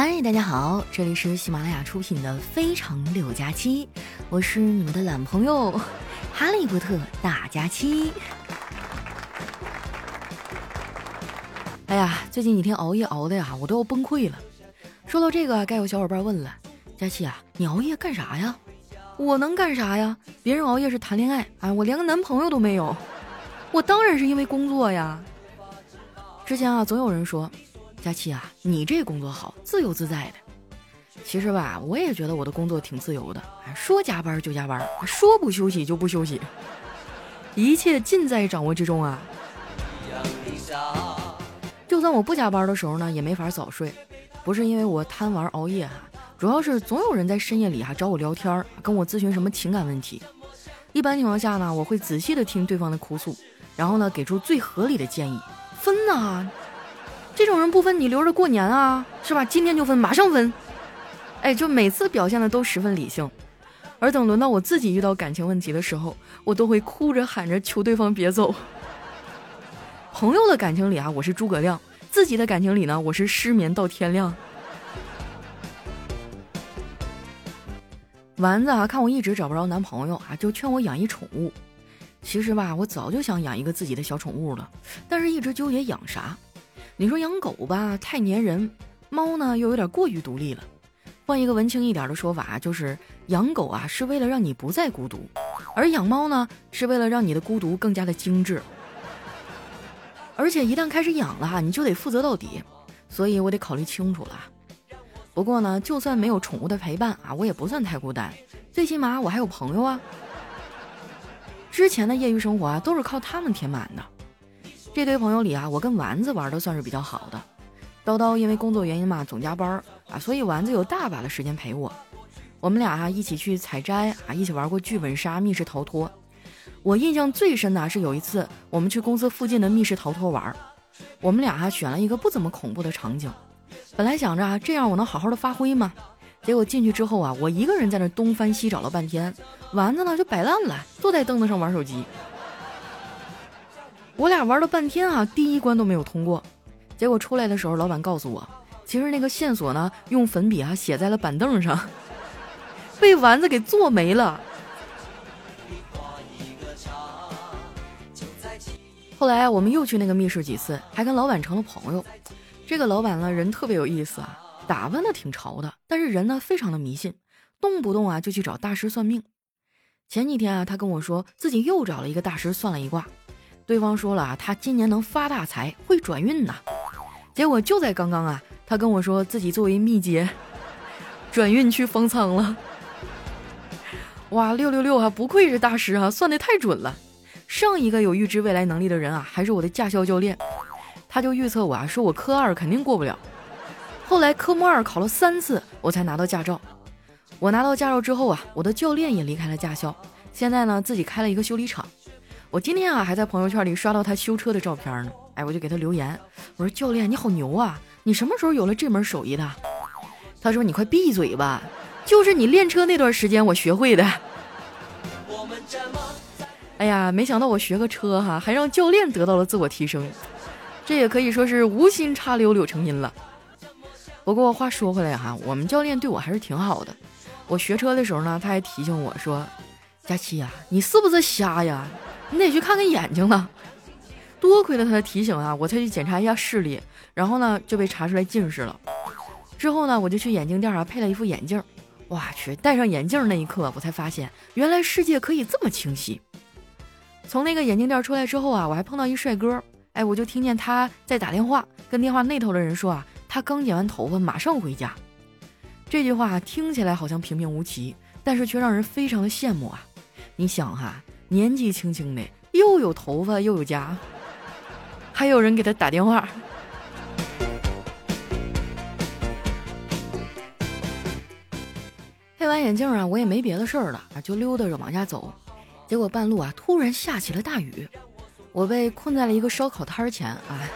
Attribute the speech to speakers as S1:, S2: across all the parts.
S1: 嗨，大家好，这里是喜马拉雅出品的《非常六加七》，我是你们的懒朋友 哈利波特大假期。哎呀，最近几天熬夜熬的呀，我都要崩溃了。说到这个，该有小伙伴问了：佳琪啊，你熬夜干啥呀？我能干啥呀？别人熬夜是谈恋爱，哎，我连个男朋友都没有。我当然是因为工作呀。之前啊，总有人说。佳期啊，你这工作好，自由自在的。其实吧，我也觉得我的工作挺自由的，说加班就加班，说不休息就不休息，一切尽在掌握之中啊。就算我不加班的时候呢，也没法早睡，不是因为我贪玩熬夜哈，主要是总有人在深夜里哈找我聊天，跟我咨询什么情感问题。一般情况下呢，我会仔细的听对方的哭诉，然后呢给出最合理的建议，分呐。这种人不分，你留着过年啊，是吧？今天就分，马上分。哎，就每次表现的都十分理性，而等轮到我自己遇到感情问题的时候，我都会哭着喊着求对方别走。朋友的感情里啊，我是诸葛亮；自己的感情里呢，我是失眠到天亮。丸子啊，看我一直找不着男朋友啊，就劝我养一宠物。其实吧，我早就想养一个自己的小宠物了，但是一直纠结养啥。你说养狗吧，太粘人；猫呢，又有点过于独立了。换一个文青一点的说法，就是养狗啊，是为了让你不再孤独；而养猫呢，是为了让你的孤独更加的精致。而且一旦开始养了哈，你就得负责到底，所以我得考虑清楚了。不过呢，就算没有宠物的陪伴啊，我也不算太孤单，最起码我还有朋友啊。之前的业余生活啊，都是靠他们填满的。这堆朋友里啊，我跟丸子玩的算是比较好的。叨叨因为工作原因嘛，总加班啊，所以丸子有大把的时间陪我。我们俩啊一起去采摘啊，一起玩过剧本杀、密室逃脱。我印象最深的是有一次我们去公司附近的密室逃脱玩，我们俩啊选了一个不怎么恐怖的场景。本来想着啊这样我能好好的发挥嘛，结果进去之后啊，我一个人在那东翻西找了半天，丸子呢就摆烂了，坐在凳子上玩手机。我俩玩了半天啊，第一关都没有通过。结果出来的时候，老板告诉我，其实那个线索呢，用粉笔啊写在了板凳上，被丸子给做没了。后来我们又去那个密室几次，还跟老板成了朋友。这个老板呢，人特别有意思啊，打扮的挺潮的，但是人呢非常的迷信，动不动啊就去找大师算命。前几天啊，他跟我说自己又找了一个大师算了一卦。对方说了啊，他今年能发大财，会转运呐。结果就在刚刚啊，他跟我说自己作为秘籍，转运去封仓了。哇，六六六啊，不愧是大师啊，算的太准了。上一个有预知未来能力的人啊，还是我的驾校教练，他就预测我啊，说我科二肯定过不了。后来科目二考了三次，我才拿到驾照。我拿到驾照之后啊，我的教练也离开了驾校，现在呢，自己开了一个修理厂。我今天啊还在朋友圈里刷到他修车的照片呢，哎，我就给他留言，我说教练你好牛啊，你什么时候有了这门手艺的？他说你快闭嘴吧，就是你练车那段时间我学会的。哎呀，没想到我学个车哈，还让教练得到了自我提升，这也可以说是无心插柳柳成荫了。不过话说回来哈，我们教练对我还是挺好的。我学车的时候呢，他还提醒我说，佳琪呀，你是不是瞎呀？你得去看看眼睛呢，多亏了他的提醒啊，我才去检查一下视力，然后呢就被查出来近视了。之后呢，我就去眼镜店啊配了一副眼镜，我去戴上眼镜那一刻，我才发现原来世界可以这么清晰。从那个眼镜店出来之后啊，我还碰到一帅哥，哎，我就听见他在打电话，跟电话那头的人说啊，他刚剪完头发，马上回家。这句话听起来好像平平无奇，但是却让人非常的羡慕啊。你想哈。年纪轻轻的，又有头发又有家，还有人给他打电话。配完眼镜啊，我也没别的事儿了啊，就溜达着往家走。结果半路啊，突然下起了大雨，我被困在了一个烧烤摊儿前。哎，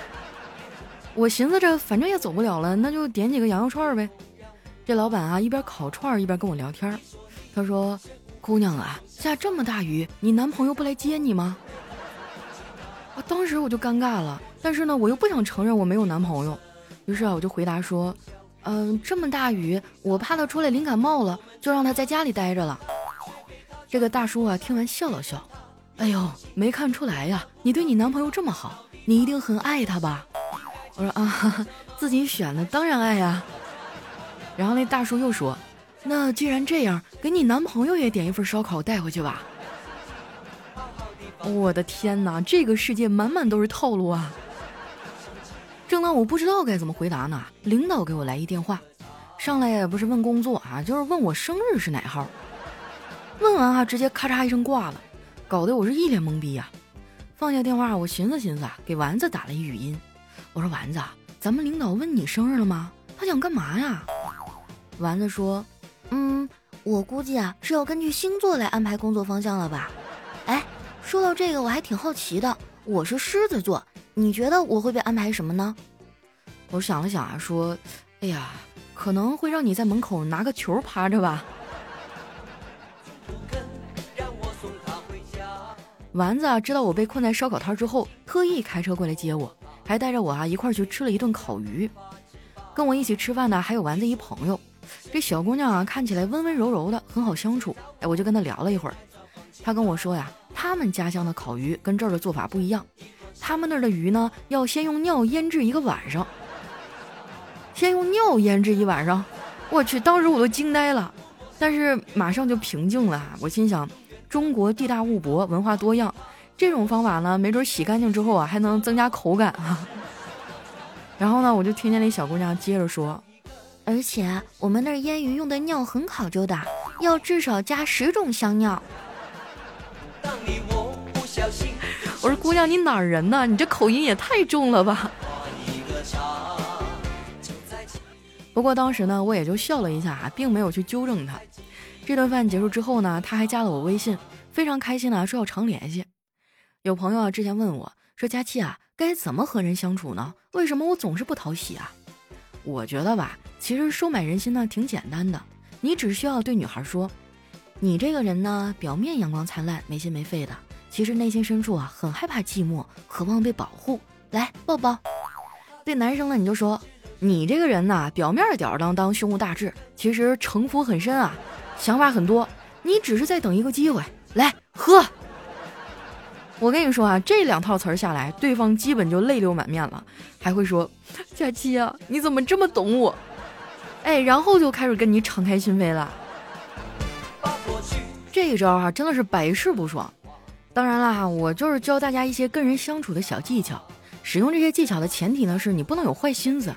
S1: 我寻思着反正也走不了了，那就点几个羊肉串呗。这老板啊，一边烤串一边跟我聊天，他说。姑娘啊，下这么大雨，你男朋友不来接你吗？啊，当时我就尴尬了，但是呢，我又不想承认我没有男朋友，于是啊，我就回答说，嗯，这么大雨，我怕他出来淋感冒了，就让他在家里待着了。这个大叔啊，听完笑了笑，哎呦，没看出来呀，你对你男朋友这么好，你一定很爱他吧？我说啊，自己选的，当然爱呀。然后那大叔又说，那既然这样，给你男朋友也点一份烧烤带回去吧。我的天哪，这个世界满满都是套路啊！正当我不知道该怎么回答呢，领导给我来一电话，上来也不是问工作啊，就是问我生日是哪号。问完啊，直接咔嚓一声挂了，搞得我是一脸懵逼呀。放下电话，我寻思寻思啊，给丸子打了一语音。我说丸子，咱们领导问你生日了吗？他想干嘛呀？丸子说，嗯，我估计啊是要根据星座来安排工作方向了吧。哎，说到这个，我还挺好奇的，我是狮子座。你觉得我会被安排什么呢？我想了想啊，说：“哎呀，可能会让你在门口拿个球趴着吧。”丸子啊，知道我被困在烧烤摊之后，特意开车过来接我，还带着我啊一块去吃了一顿烤鱼。跟我一起吃饭的还有丸子一朋友，这小姑娘啊看起来温温柔柔的，很好相处。哎，我就跟她聊了一会儿，她跟我说呀，他们家乡的烤鱼跟这儿的做法不一样。他们那儿的鱼呢，要先用尿腌制一个晚上。先用尿腌制一晚上，我去，当时我都惊呆了，但是马上就平静了。我心想，中国地大物博，文化多样，这种方法呢，没准洗干净之后啊，还能增加口感啊。然后呢，我就听见那小姑娘接着说，而且我们那儿腌鱼用的尿很考究的，要至少加十种香料。我说姑娘，你哪儿人呢？你这口音也太重了吧！不过当时呢，我也就笑了一下，并没有去纠正他。这顿饭结束之后呢，他还加了我微信，非常开心的说要常联系。有朋友啊之前问我说：“佳期啊，该怎么和人相处呢？为什么我总是不讨喜啊？”我觉得吧，其实收买人心呢挺简单的，你只需要对女孩说：“你这个人呢，表面阳光灿烂，没心没肺的。”其实内心深处啊，很害怕寂寞，渴望被保护。来抱抱。对男生呢，你就说你这个人呐，表面吊儿郎当，胸无大志，其实城府很深啊，想法很多。你只是在等一个机会。来喝。我跟你说啊，这两套词儿下来，对方基本就泪流满面了，还会说佳期啊，你怎么这么懂我？哎，然后就开始跟你敞开心扉了。这一招啊，真的是百试不爽。当然啦，我就是教大家一些跟人相处的小技巧。使用这些技巧的前提呢，是你不能有坏心思。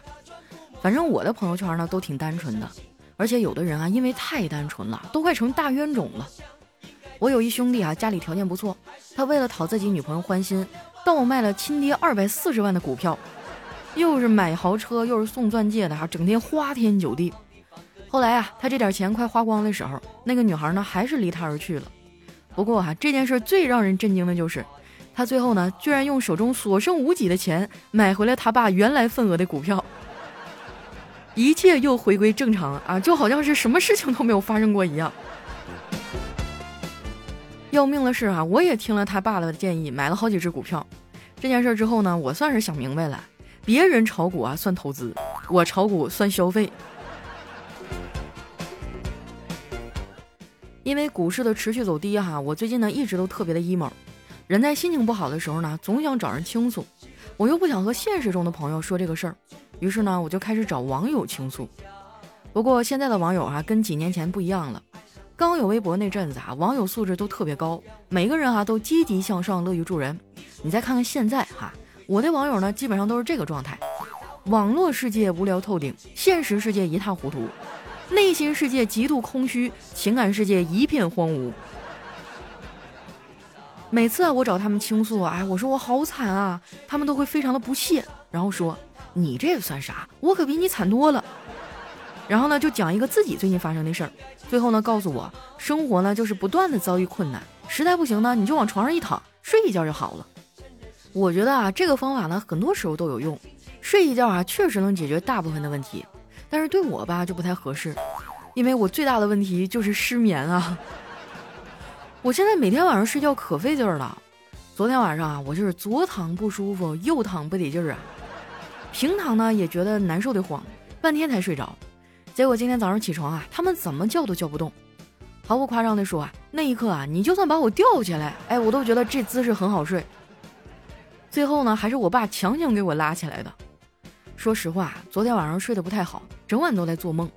S1: 反正我的朋友圈呢都挺单纯的，而且有的人啊，因为太单纯了，都快成大冤种了。我有一兄弟啊，家里条件不错，他为了讨自己女朋友欢心，倒卖了亲爹二百四十万的股票，又是买豪车，又是送钻戒的，哈，整天花天酒地。后来啊，他这点钱快花光的时候，那个女孩呢，还是离他而去了。不过哈，这件事最让人震惊的就是，他最后呢，居然用手中所剩无几的钱买回了他爸原来份额的股票，一切又回归正常啊，就好像是什么事情都没有发生过一样。要命的是啊，我也听了他爸的建议，买了好几只股票。这件事之后呢，我算是想明白了，别人炒股啊算投资，我炒股算消费。因为股市的持续走低哈，我最近呢一直都特别的 emo。人在心情不好的时候呢，总想找人倾诉，我又不想和现实中的朋友说这个事儿，于是呢，我就开始找网友倾诉。不过现在的网友啊，跟几年前不一样了。刚有微博那阵子啊，网友素质都特别高，每个人啊都积极向上，乐于助人。你再看看现在哈，我的网友呢，基本上都是这个状态：网络世界无聊透顶，现实世界一塌糊涂。内心世界极度空虚，情感世界一片荒芜。每次啊，我找他们倾诉，哎，我说我好惨啊，他们都会非常的不屑，然后说你这算啥？我可比你惨多了。然后呢，就讲一个自己最近发生的事儿，最后呢，告诉我生活呢就是不断的遭遇困难，实在不行呢，你就往床上一躺，睡一觉就好了。我觉得啊，这个方法呢，很多时候都有用，睡一觉啊，确实能解决大部分的问题。但是对我吧就不太合适，因为我最大的问题就是失眠啊。我现在每天晚上睡觉可费劲儿了。昨天晚上啊，我就是左躺不舒服，右躺不得劲儿啊。平躺呢也觉得难受的慌，半天才睡着。结果今天早上起床啊，他们怎么叫都叫不动。毫不夸张的说啊，那一刻啊，你就算把我吊起来，哎，我都觉得这姿势很好睡。最后呢，还是我爸强行给我拉起来的。说实话，昨天晚上睡得不太好，整晚都在做梦。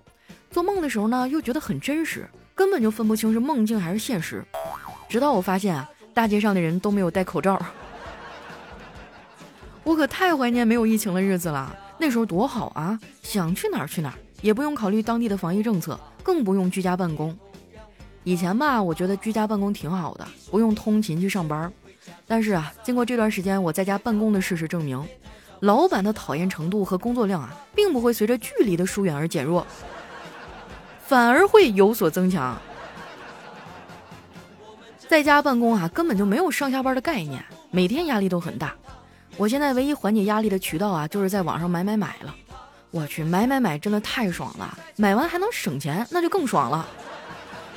S1: 做梦的时候呢，又觉得很真实，根本就分不清是梦境还是现实。直到我发现啊，大街上的人都没有戴口罩。我可太怀念没有疫情的日子了，那时候多好啊，想去哪儿去哪儿，也不用考虑当地的防疫政策，更不用居家办公。以前吧，我觉得居家办公挺好的，不用通勤去上班。但是啊，经过这段时间我在家办公的事实证明，老板的讨厌程度和工作量啊，并不会随着距离的疏远而减弱，反而会有所增强。在家办公啊，根本就没有上下班的概念，每天压力都很大。我现在唯一缓解压力的渠道啊，就是在网上买买买了。我去，买买买真的太爽了，买完还能省钱，那就更爽了。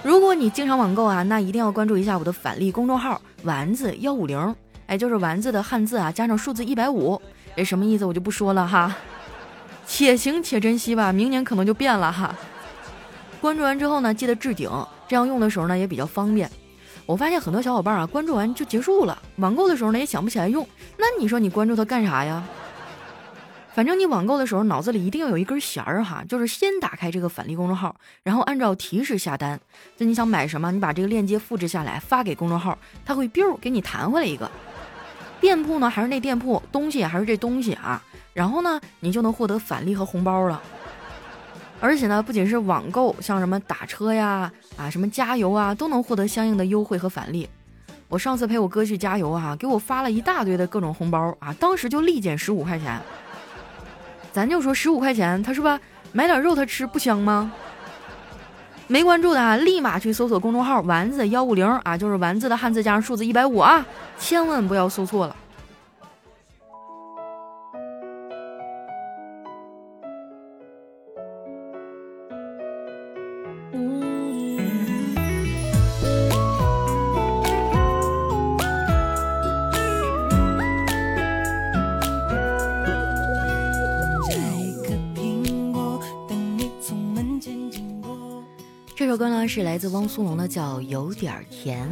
S1: 如果你经常网购啊，那一定要关注一下我的返利公众号“丸子幺五零”，哎，就是丸子的汉字啊，加上数字一百五，哎，什么意思我就不说了哈。且行且珍惜吧，明年可能就变了哈。关注完之后呢，记得置顶，这样用的时候呢也比较方便。我发现很多小伙伴啊，关注完就结束了，网购的时候呢也想不起来用，那你说你关注它干啥呀？反正你网购的时候，脑子里一定要有一根弦儿哈，就是先打开这个返利公众号，然后按照提示下单。就你想买什么，你把这个链接复制下来发给公众号，他会 biu 给你弹回来一个。店铺呢还是那店铺，东西还是这东西啊。然后呢，你就能获得返利和红包了。而且呢，不仅是网购，像什么打车呀、啊什么加油啊，都能获得相应的优惠和返利。我上次陪我哥去加油啊，给我发了一大堆的各种红包啊，当时就立减十五块钱。咱就说十五块钱，他是吧？买点肉他吃不香吗？没关注的啊，立马去搜索公众号“丸子幺五零”啊，就是丸子的汉字加上数字一百五啊，千万不要搜错了。是来自汪苏泷的，叫《有点甜》。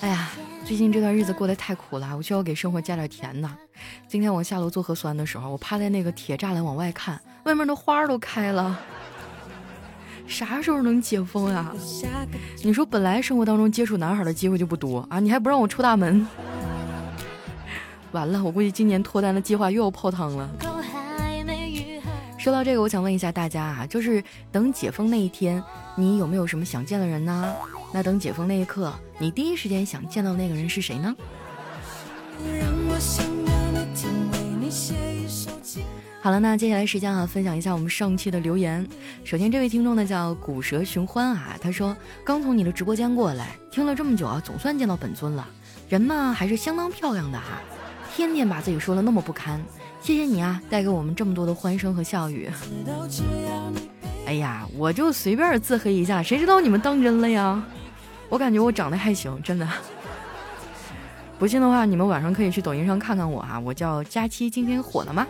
S1: 哎呀，最近这段日子过得太苦了，我需要给生活加点甜呐。今天我下楼做核酸的时候，我趴在那个铁栅栏往外看，外面的花都开了。啥时候能解封啊？你说本来生活当中接触男孩的机会就不多啊，你还不让我出大门？完了，我估计今年脱单的计划又要泡汤了。说到这个，我想问一下大家啊，就是等解封那一天，你有没有什么想见的人呢？那等解封那一刻，你第一时间想见到那个人是谁呢？好了，那接下来时间啊，分享一下我们上期的留言。首先，这位听众呢叫古蛇寻欢啊，他说刚从你的直播间过来，听了这么久啊，总算见到本尊了。人嘛，还是相当漂亮的哈，天天把自己说的那么不堪。谢谢你啊，带给我们这么多的欢声和笑语。哎呀，我就随便自黑一下，谁知道你们当真了呀？我感觉我长得还行，真的。不信的话，你们晚上可以去抖音上看看我啊，我叫佳期，今天火了吗？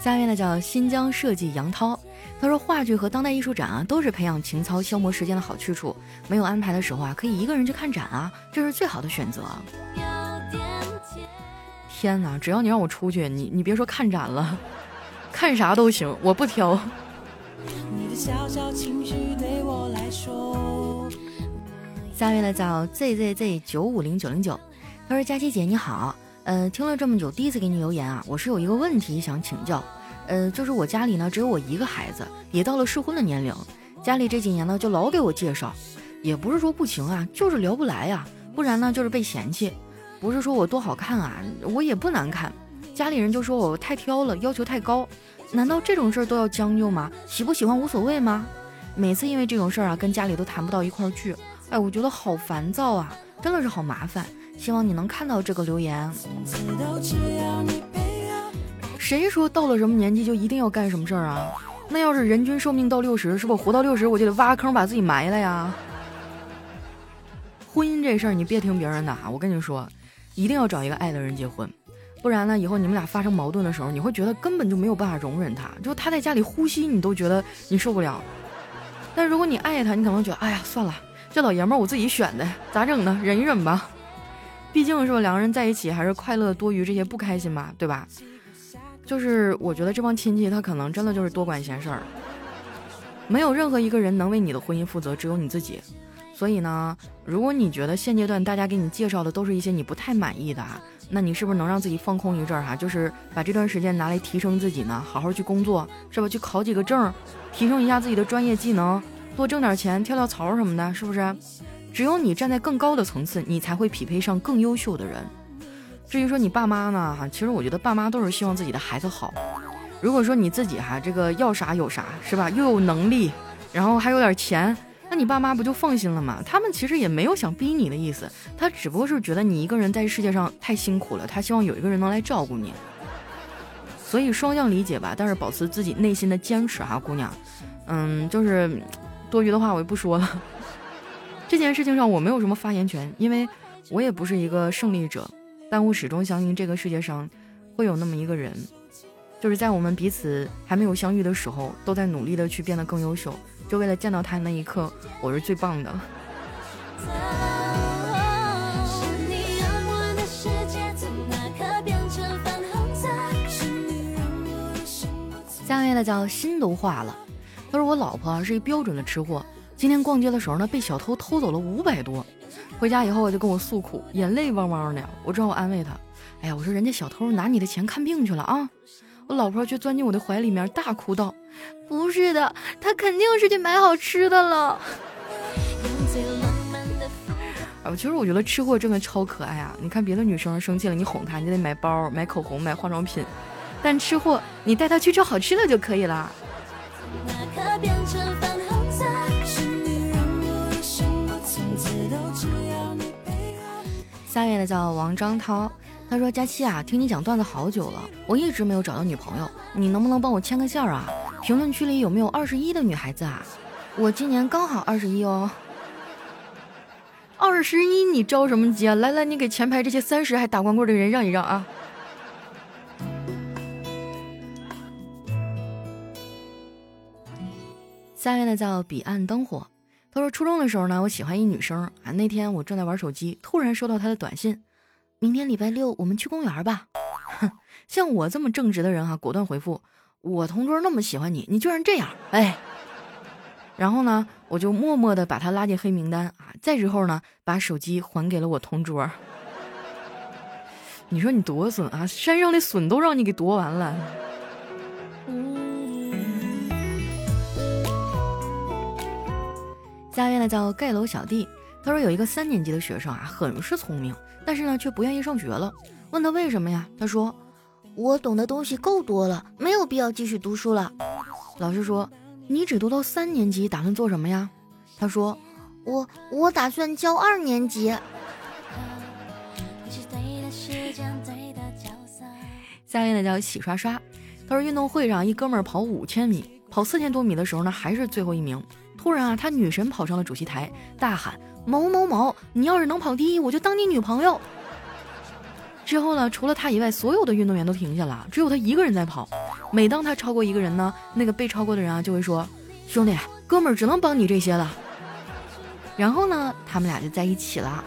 S1: 下面呢叫新疆设计杨涛，他说话剧和当代艺术展啊，都是培养情操、消磨时间的好去处。没有安排的时候啊，可以一个人去看展啊，这是最好的选择。天哪！只要你让我出去，你你别说看展了，看啥都行，我不挑。下面呢叫 zzz 九五零九零九，他说：“佳琪姐你好，呃，听了这么久，第一次给你留言啊，我是有一个问题想请教，呃，就是我家里呢只有我一个孩子，也到了适婚的年龄，家里这几年呢就老给我介绍，也不是说不行啊，就是聊不来呀，不然呢就是被嫌弃。”不是说我多好看啊，我也不难看，家里人就说我太挑了，要求太高。难道这种事儿都要将就吗？喜不喜欢无所谓吗？每次因为这种事儿啊，跟家里都谈不到一块儿去。哎，我觉得好烦躁啊，真的是好麻烦。希望你能看到这个留言。谁说到了什么年纪就一定要干什么事儿啊？那要是人均寿命到六十，是不活到六十我就得挖坑把自己埋了呀？婚姻这事儿你别听别人的啊，我跟你说。一定要找一个爱的人结婚，不然呢，以后你们俩发生矛盾的时候，你会觉得根本就没有办法容忍他，就他在家里呼吸，你都觉得你受不了。但如果你爱他，你可能觉得，哎呀，算了，这老爷们儿我自己选的，咋整呢？忍一忍吧。毕竟是吧，两个人在一起还是快乐多于这些不开心吧，对吧？就是我觉得这帮亲戚他可能真的就是多管闲事儿，没有任何一个人能为你的婚姻负责，只有你自己。所以呢，如果你觉得现阶段大家给你介绍的都是一些你不太满意的啊，那你是不是能让自己放空一阵儿哈？就是把这段时间拿来提升自己呢，好好去工作，是吧？去考几个证，提升一下自己的专业技能，多挣点钱，跳跳槽什么的，是不是？只有你站在更高的层次，你才会匹配上更优秀的人。至于说你爸妈呢，哈，其实我觉得爸妈都是希望自己的孩子好。如果说你自己哈，这个要啥有啥，是吧？又有能力，然后还有点钱。那你爸妈不就放心了吗？他们其实也没有想逼你的意思，他只不过是觉得你一个人在世界上太辛苦了，他希望有一个人能来照顾你。所以双向理解吧，但是保持自己内心的坚持哈，姑娘。嗯，就是多余的话我就不说了。这件事情上我没有什么发言权，因为我也不是一个胜利者，但我始终相信这个世界上会有那么一个人，就是在我们彼此还没有相遇的时候，都在努力的去变得更优秀。就为了见到他那一刻，我是最棒的。下面的叫心都化了。他说我老婆是一标准的吃货，今天逛街的时候呢，被小偷偷走了五百多。回家以后就跟我诉苦，眼泪汪汪的。我只好安慰他：“哎呀，我说人家小偷拿你的钱看病去了啊。”我老婆却钻进我的怀里面大哭道。不是的，他肯定是去买好吃的了。啊，其实我觉得吃货真的超可爱啊！你看别的女生生气了，你哄她，你得买包、买口红、买化妆品，但吃货，你带她去吃好吃的就可以了。下面的叫王张涛。他说：“佳期啊，听你讲段子好久了，我一直没有找到女朋友，你能不能帮我牵个线啊？评论区里有没有二十一的女孩子啊？我今年刚好二十一哦。二十一你着什么急啊？来来，你给前排这些三十还打光棍的人让一让啊！”下面呢叫彼岸灯火。他说：“初中的时候呢，我喜欢一女生啊，那天我正在玩手机，突然收到她的短信。”明天礼拜六，我们去公园吧。哼，像我这么正直的人哈，果断回复。我同桌那么喜欢你，你居然这样，哎。然后呢，我就默默的把他拉进黑名单啊。再之后呢，把手机还给了我同桌。你说你多损啊！山上的笋都让你给夺完了。下面呢叫盖楼小弟，他说有一个三年级的学生啊，很是聪明。但是呢，却不愿意上学了。问他为什么呀？他说：“我懂的东西够多了，没有必要继续读书了。”老师说：“你只读到三年级，打算做什么呀？”他说：“我我打算教二年级。”下面呢叫洗刷刷。他说运动会上一哥们儿跑五千米，跑四千多米的时候呢，还是最后一名。突然啊，他女神跑上了主席台，大喊。某某某，你要是能跑第一，我就当你女朋友。之后呢，除了他以外，所有的运动员都停下了，只有他一个人在跑。每当他超过一个人呢，那个被超过的人啊就会说：“兄弟，哥们儿只能帮你这些了。”然后呢，他们俩就在一起了。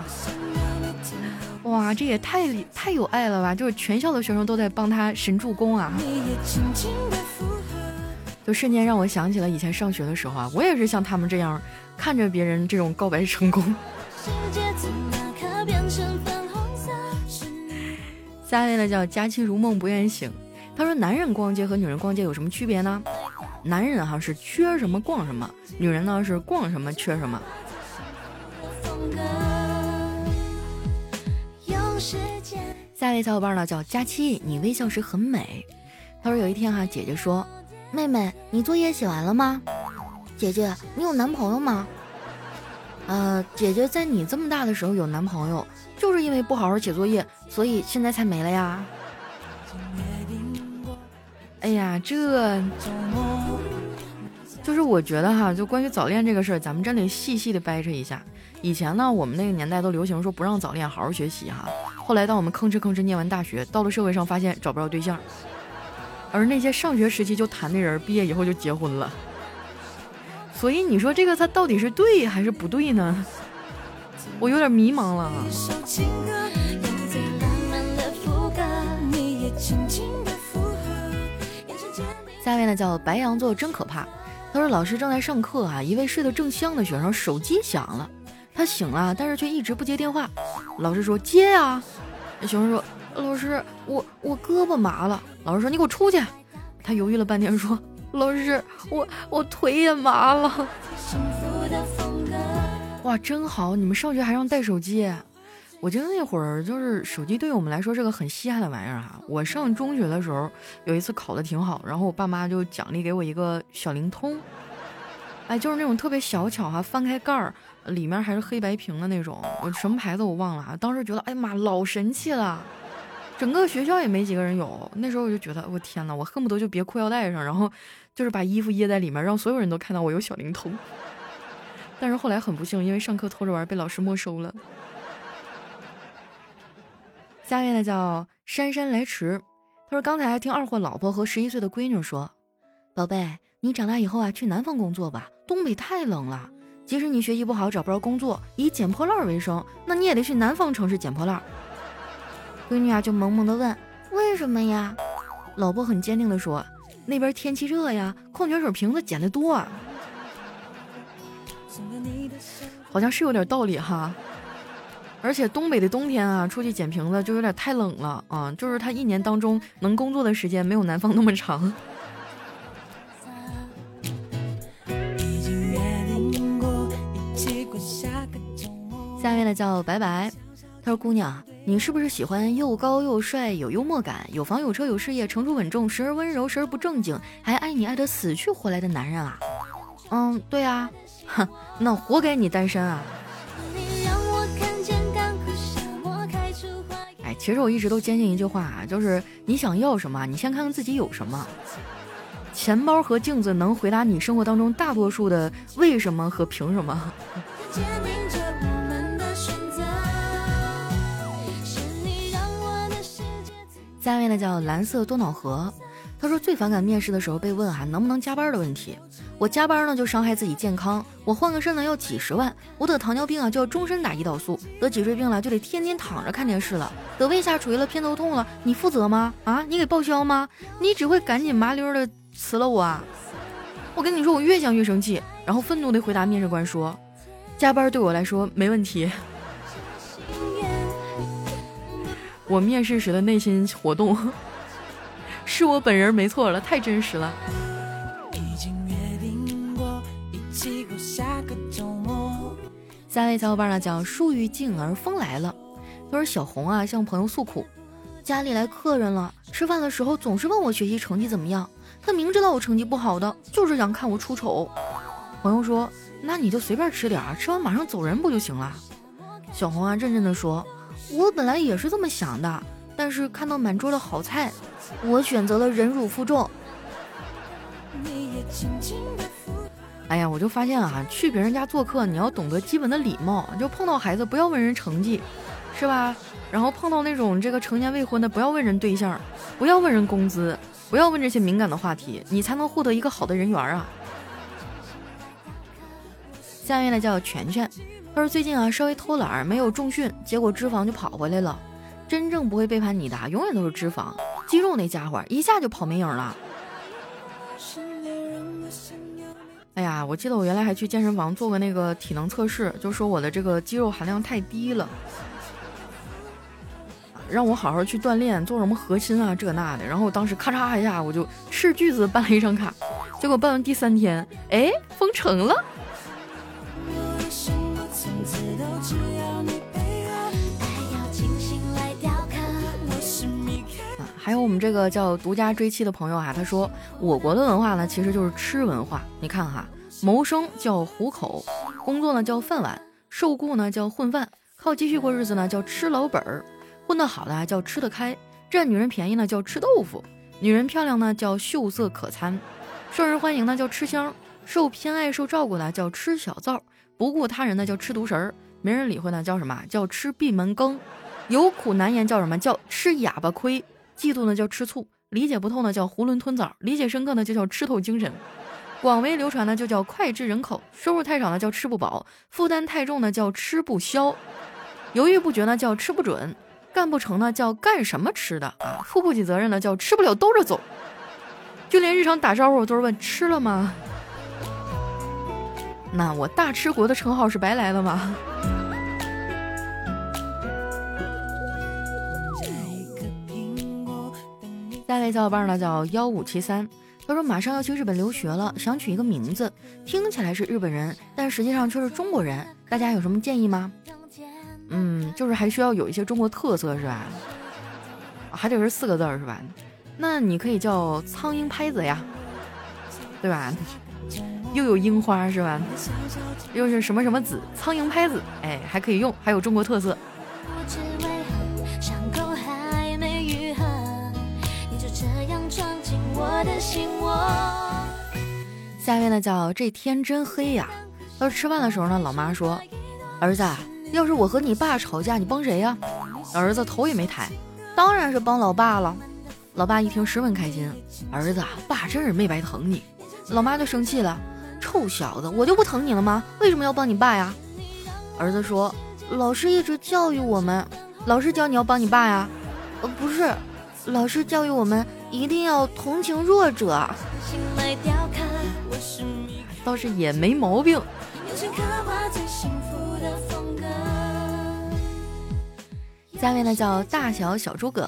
S1: 哇，这也太太有爱了吧！就是全校的学生都在帮他神助攻啊。就瞬间让我想起了以前上学的时候啊，我也是像他们这样看着别人这种告白成功。下一位呢叫佳期如梦不愿醒，他说男人逛街和女人逛街有什么区别呢？男人哈是缺什么逛什么，女人呢是逛什么缺什么。下一位小伙伴呢叫佳期，你微笑时很美。他说有一天哈，姐姐说。妹妹，你作业写完了吗？姐姐，你有男朋友吗？呃，姐姐在你这么大的时候有男朋友，就是因为不好好写作业，所以现在才没了呀。哎呀，这就是我觉得哈，就关于早恋这个事儿，咱们真得细细的掰扯一下。以前呢，我们那个年代都流行说不让早恋，好好学习哈。后来当我们吭哧吭哧念完大学，到了社会上发现找不着对象，而那些上学时期就谈的人，毕业以后就结婚了。所以你说这个他到底是对还是不对呢？我有点迷茫了。下面呢叫白羊座真可怕。他说老师正在上课啊，一位睡得正香的学生手机响了，他醒了，但是却一直不接电话。老师说接呀，学生说老师我我胳膊麻了。老师说你给我出去。他犹豫了半天说。老师，我我腿也麻了。哇，真好！你们上学还让带手机？我记得那会儿就是手机对于我们来说是个很稀罕的玩意儿哈。我上中学的时候有一次考的挺好，然后我爸妈就奖励给我一个小灵通，哎，就是那种特别小巧哈，翻开盖儿里面还是黑白屏的那种，我什么牌子我忘了啊，当时觉得哎呀妈，老神奇了。整个学校也没几个人有，那时候我就觉得我天呐，我恨不得就别裤腰带上，然后就是把衣服掖在里面，让所有人都看到我有小灵通。但是后来很不幸，因为上课偷着玩被老师没收了。下面呢叫姗姗来迟，他说刚才还听二货老婆和十一岁的闺女说，宝贝，你长大以后啊去南方工作吧，东北太冷了。即使你学习不好找不着工作，以捡破烂为生，那你也得去南方城市捡破烂。闺女啊，就萌萌的问：“为什么呀？”老婆很坚定的说：“那边天气热呀，矿泉水瓶子捡的多。”好像是有点道理哈。而且东北的冬天啊，出去捡瓶子就有点太冷了啊，就是他一年当中能工作的时间没有南方那么长。下面的叫白白，他说：“姑娘。”你是不是喜欢又高又帅、有幽默感、有房有车有事业、成熟稳重、时而温柔时而不正经，还爱你爱得死去活来的男人啊？嗯，对啊，哼，那活该你单身啊！哎，其实我一直都坚信一句话啊，就是你想要什么，你先看看自己有什么。钱包和镜子能回答你生活当中大多数的为什么和凭什么。下面呢叫蓝色多瑙河，他说最反感面试的时候被问啊能不能加班的问题。我加班呢就伤害自己健康，我换个肾呢要几十万，我得糖尿病啊就要终身打胰岛素，得脊椎病了就得天天躺着看电视了，得胃下垂了偏头痛了，你负责吗？啊，你给报销吗？你只会赶紧麻溜的辞了我。啊！我跟你说，我越想越生气，然后愤怒的回答面试官说，加班对我来说没问题。我面试时的内心活动，是我本人没错了，太真实了。下位小伙伴呢叫树欲静而风来了，他说小红啊向朋友诉苦，家里来客人了，吃饭的时候总是问我学习成绩怎么样，他明知道我成绩不好的，就是想看我出丑。朋友说，那你就随便吃点，吃完马上走人不就行了？小红啊认真的说。我本来也是这么想的，但是看到满桌的好菜，我选择了忍辱负重。哎呀，我就发现啊，去别人家做客，你要懂得基本的礼貌，就碰到孩子不要问人成绩，是吧？然后碰到那种这个成年未婚的，不要问人对象，不要问人工资，不要问这些敏感的话题，你才能获得一个好的人缘啊。下面呢叫全全。他说最近啊稍微偷懒，没有重训，结果脂肪就跑回来了。真正不会背叛你的，永远都是脂肪，肌肉那家伙一下就跑没影了。哎呀，我记得我原来还去健身房做过那个体能测试，就说我的这个肌肉含量太低了，让我好好去锻炼，做什么核心啊这那的。然后我当时咔嚓一下，我就斥巨资办了一张卡，结果办完第三天，哎，封城了。还有我们这个叫独家追妻的朋友啊，他说我国的文化呢，其实就是吃文化。你看哈，谋生叫糊口，工作呢叫饭碗，受雇呢叫混饭，靠积蓄过日子呢叫吃老本儿，混得好的叫吃得开，占女人便宜呢叫吃豆腐，女人漂亮呢叫秀色可餐，受人欢迎呢叫吃香，受偏爱、受照顾呢叫吃小灶，不顾他人呢叫吃独食儿，没人理会呢叫什么？叫吃闭门羹，有苦难言叫什么？叫吃哑巴亏，嫉妒呢叫吃醋，理解不透呢叫囫囵吞枣，理解深刻呢就叫吃透精神，广为流传呢就叫脍炙人口，收入太少呢叫吃不饱，负担太重呢叫吃不消，犹豫不决呢叫吃不准，干不成呢叫干什么吃的啊？负不起责任呢叫吃不了兜着走。就连日常打招呼都是问吃了吗？那我大吃国的称号是白来了吗？下一位小伙伴呢叫幺五七三，他说马上要去日本留学了，想取一个名字，听起来是日本人，但实际上却是中国人，大家有什么建议吗？嗯，就是还需要有一些中国特色是吧？还得是四个字是吧？那你可以叫苍蝇拍子呀，对吧？又有樱花是吧？又是什么什么子？苍蝇拍子，哎，还可以用，还有中国特色。下面呢叫这天真黑呀。到吃饭的时候呢，老妈说：“儿子，要是我和你爸吵架，你帮谁呀？”儿子头也没抬，当然是帮老爸了。老爸一听十分开心，儿子，爸真是没白疼你。老妈就生气了，臭小子，我就不疼你了吗？为什么要帮你爸呀？儿子说，老师一直教育我们，老师教你要帮你爸呀？呃，不是，老师教育我们一定要同情弱者。倒是也没毛病。下面呢叫大小小诸葛。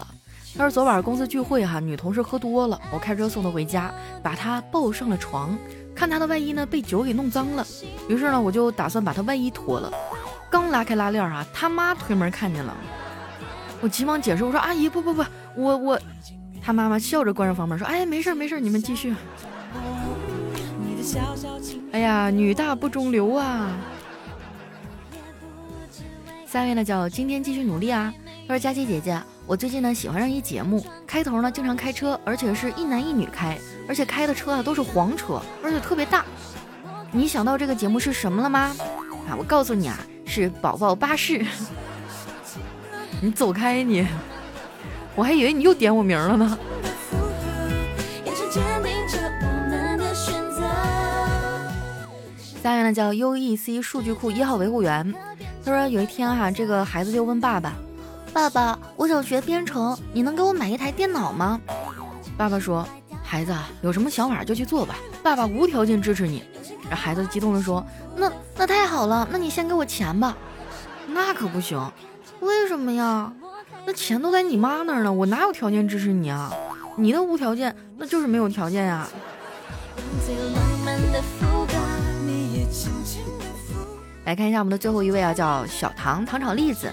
S1: 他说昨晚公司聚会哈，女同事喝多了，我开车送她回家，把她抱上了床，看她的外衣呢被酒给弄脏了，于是呢我就打算把她外衣脱了，刚拉开拉链啊，他妈推门看见了，我急忙解释，我说阿姨不不不，我我，他妈妈笑着关上房门说，哎没事没事，你们继续。哎呀，女大不中留啊。三位呢叫今天继续努力啊，他说佳琪姐姐。我最近呢喜欢上一节目，开头呢经常开车，而且是一男一女开，而且开的车啊都是黄车，而且特别大。你想到这个节目是什么了吗？啊，我告诉你啊，是宝宝巴士。你走开你，我还以为你又点我名了呢。下面呢叫 U E C 数据库一号维护员，他说有一天哈，这个孩子就问爸爸。爸爸，我想学编程，你能给我买一台电脑吗？爸爸说：“孩子，有什么想法就去做吧，爸爸无条件支持你。”这孩子激动地说：“那那太好了，那你先给我钱吧。”那可不行，为什么呀？那钱都在你妈那儿呢，我哪有条件支持你啊？你的无条件那就是没有条件呀。来看一下我们的最后一位啊，叫小唐糖炒栗子。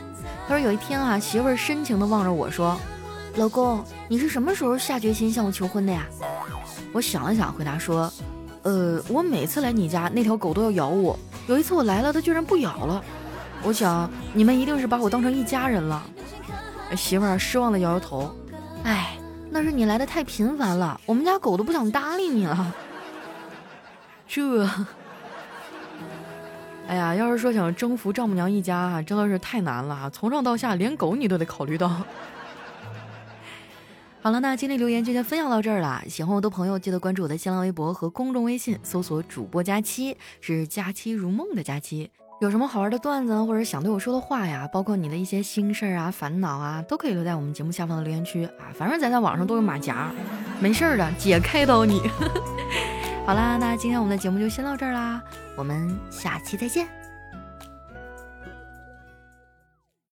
S1: 他说有一天啊，媳妇儿深情地望着我说：“老公，你是什么时候下决心向我求婚的呀？”我想了想，回答说：“呃，我每次来你家，那条狗都要咬我。有一次我来了，它居然不咬了。我想你们一定是把我当成一家人了。”媳妇儿失望的摇摇头：“哎，那是你来的太频繁了，我们家狗都不想搭理你了。”这。哎呀，要是说想征服丈母娘一家啊，真的是太难了，从上到下连狗你都得考虑到。好了，那今天留言就先分享到这儿了。喜欢我的朋友，记得关注我的新浪微博和公众微信，搜索主播佳期，是佳期如梦的佳期。有什么好玩的段子或者想对我说的话呀，包括你的一些心事儿啊、烦恼啊，都可以留在我们节目下方的留言区啊。反正咱在网上都有马甲，没事儿的，姐开导你。好啦，那今天我们的节目就先到这儿啦，我们下期再见。